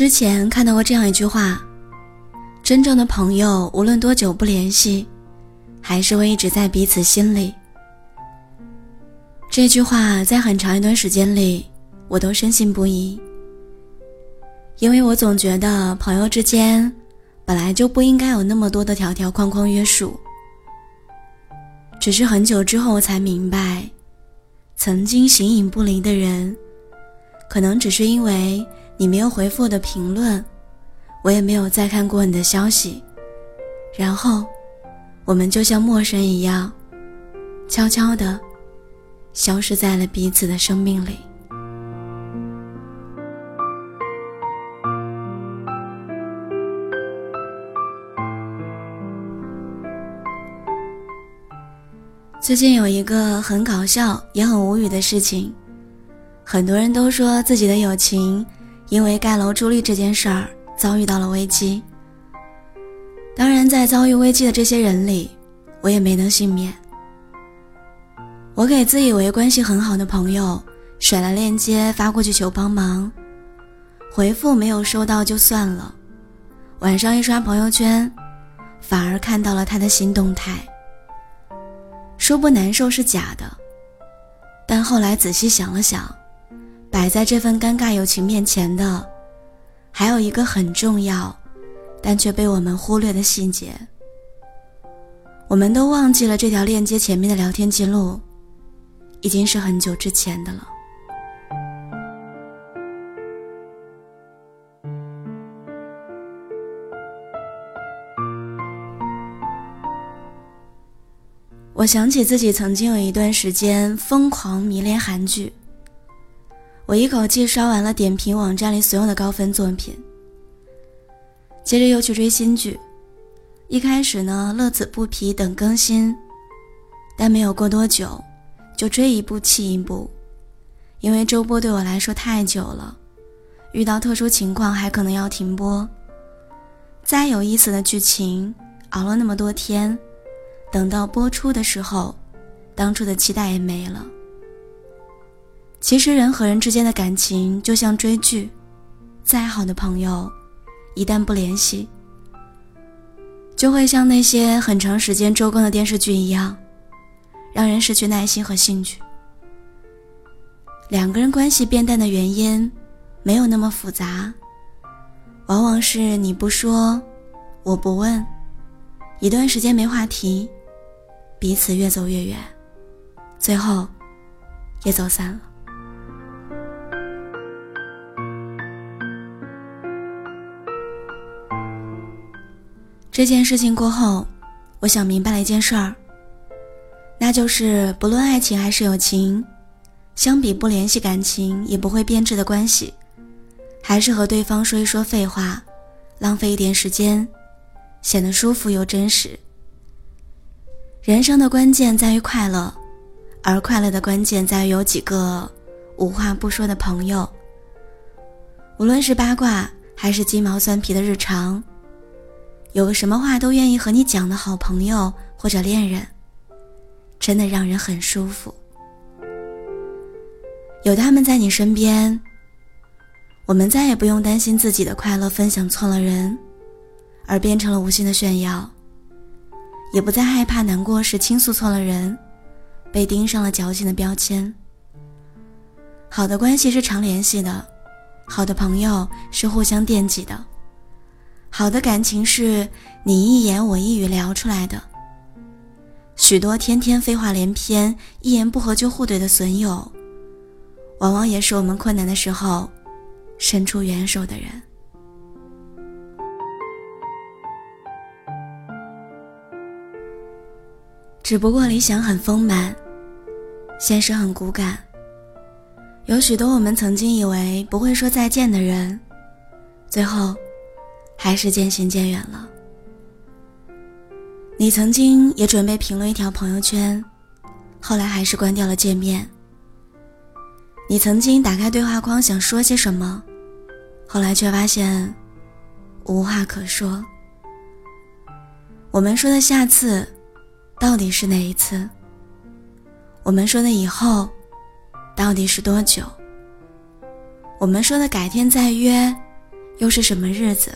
之前看到过这样一句话：真正的朋友，无论多久不联系，还是会一直在彼此心里。这句话在很长一段时间里，我都深信不疑。因为我总觉得朋友之间，本来就不应该有那么多的条条框框约束。只是很久之后我才明白，曾经形影不离的人，可能只是因为你没有回复我的评论，我也没有再看过你的消息，然后，我们就像陌生一样，悄悄的。消失在了彼此的生命里。最近有一个很搞笑也很无语的事情，很多人都说自己的友情因为盖楼助力这件事儿遭遇到了危机。当然，在遭遇危机的这些人里，我也没能幸免。我给自以为关系很好的朋友甩了链接发过去求帮忙，回复没有收到就算了。晚上一刷朋友圈，反而看到了他的新动态。说不难受是假的，但后来仔细想了想，摆在这份尴尬友情面前的，还有一个很重要，但却被我们忽略的细节。我们都忘记了这条链接前面的聊天记录。已经是很久之前的了。我想起自己曾经有一段时间疯狂迷恋韩剧，我一口气刷完了点评网站里所有的高分作品，接着又去追新剧。一开始呢，乐此不疲等更新，但没有过多久。就追一部弃一部，因为周播对我来说太久了，遇到特殊情况还可能要停播。再有意思的剧情，熬了那么多天，等到播出的时候，当初的期待也没了。其实人和人之间的感情就像追剧，再好的朋友，一旦不联系，就会像那些很长时间周更的电视剧一样。让人失去耐心和兴趣。两个人关系变淡的原因，没有那么复杂，往往是你不说，我不问，一段时间没话题，彼此越走越远，最后，也走散了。这件事情过后，我想明白了一件事儿。那就是，不论爱情还是友情，相比不联系感情也不会变质的关系，还是和对方说一说废话，浪费一点时间，显得舒服又真实。人生的关键在于快乐，而快乐的关键在于有几个无话不说的朋友。无论是八卦还是鸡毛蒜皮的日常，有个什么话都愿意和你讲的好朋友或者恋人。真的让人很舒服，有他们在你身边，我们再也不用担心自己的快乐分享错了人，而变成了无心的炫耀，也不再害怕难过时倾诉错了人，被盯上了矫情的标签。好的关系是常联系的，好的朋友是互相惦记的，好的感情是你一言我一语聊出来的。许多天天废话连篇、一言不合就互怼的损友，往往也是我们困难的时候伸出援手的人。只不过理想很丰满，现实很骨感。有许多我们曾经以为不会说再见的人，最后还是渐行渐远了。你曾经也准备评论一条朋友圈，后来还是关掉了界面。你曾经打开对话框想说些什么，后来却发现无话可说。我们说的下次，到底是哪一次？我们说的以后，到底是多久？我们说的改天再约，又是什么日子？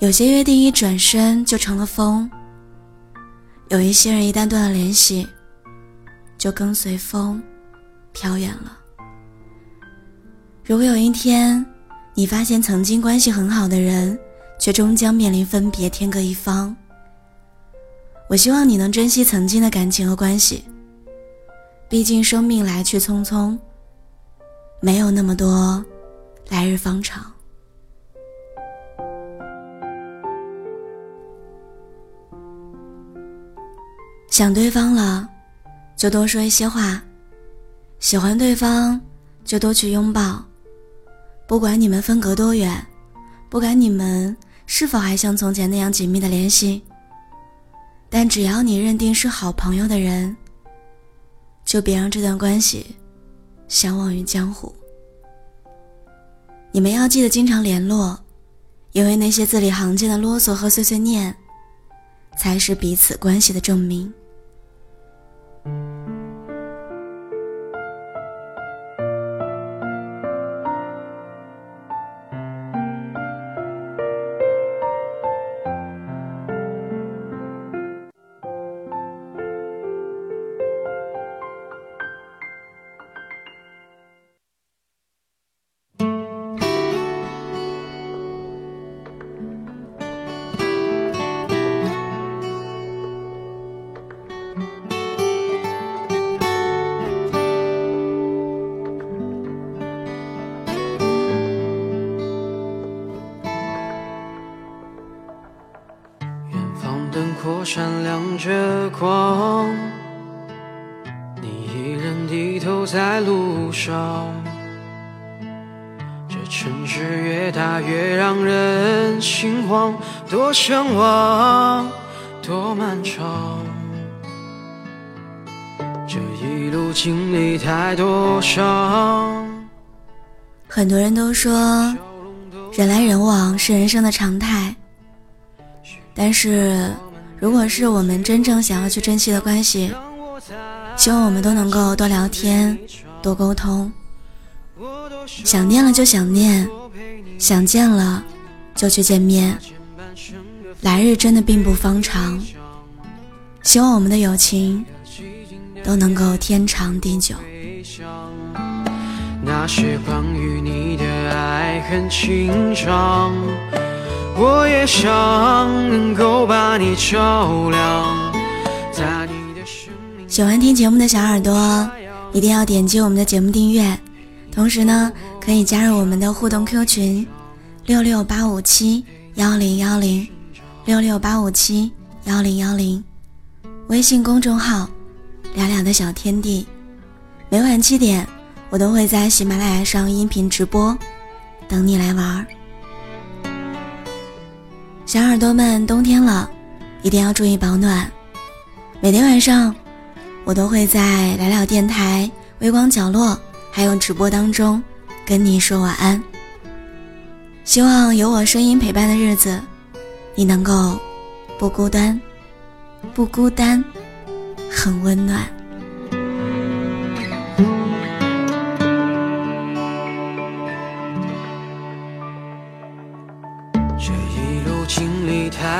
有些约定一转身就成了风，有一些人一旦断了联系，就跟随风飘远了。如果有一天，你发现曾经关系很好的人，却终将面临分别，天各一方，我希望你能珍惜曾经的感情和关系。毕竟生命来去匆匆，没有那么多来日方长。想对方了，就多说一些话；喜欢对方，就多去拥抱。不管你们分隔多远，不管你们是否还像从前那样紧密的联系，但只要你认定是好朋友的人，就别让这段关系相忘于江湖。你们要记得经常联络，因为那些字里行间的啰嗦和碎碎念，才是彼此关系的证明。闪亮着光，你一人低头在路上。这城市越大越让人心慌，多向往，多漫长。这一路经历太多伤。很多人都说，人来人往是人生的常态，但是。如果是我们真正想要去珍惜的关系，希望我们都能够多聊天、多沟通。想念了就想念，想见了就去见面。来日真的并不方长，希望我们的友情都能够天长地久。那些关于你的爱很情长。我也想能够把你照亮。喜欢听节目的小耳朵，一定要点击我们的节目订阅，同时呢，可以加入我们的互动 Q 群六六八五七幺零幺零六六八五七幺零幺零，微信公众号聊聊的小天地，每晚七点我都会在喜马拉雅上音频直播，等你来玩。小耳朵们，冬天了，一定要注意保暖。每天晚上，我都会在聊聊电台、微光角落，还有直播当中跟你说晚安。希望有我声音陪伴的日子，你能够不孤单，不孤单，很温暖。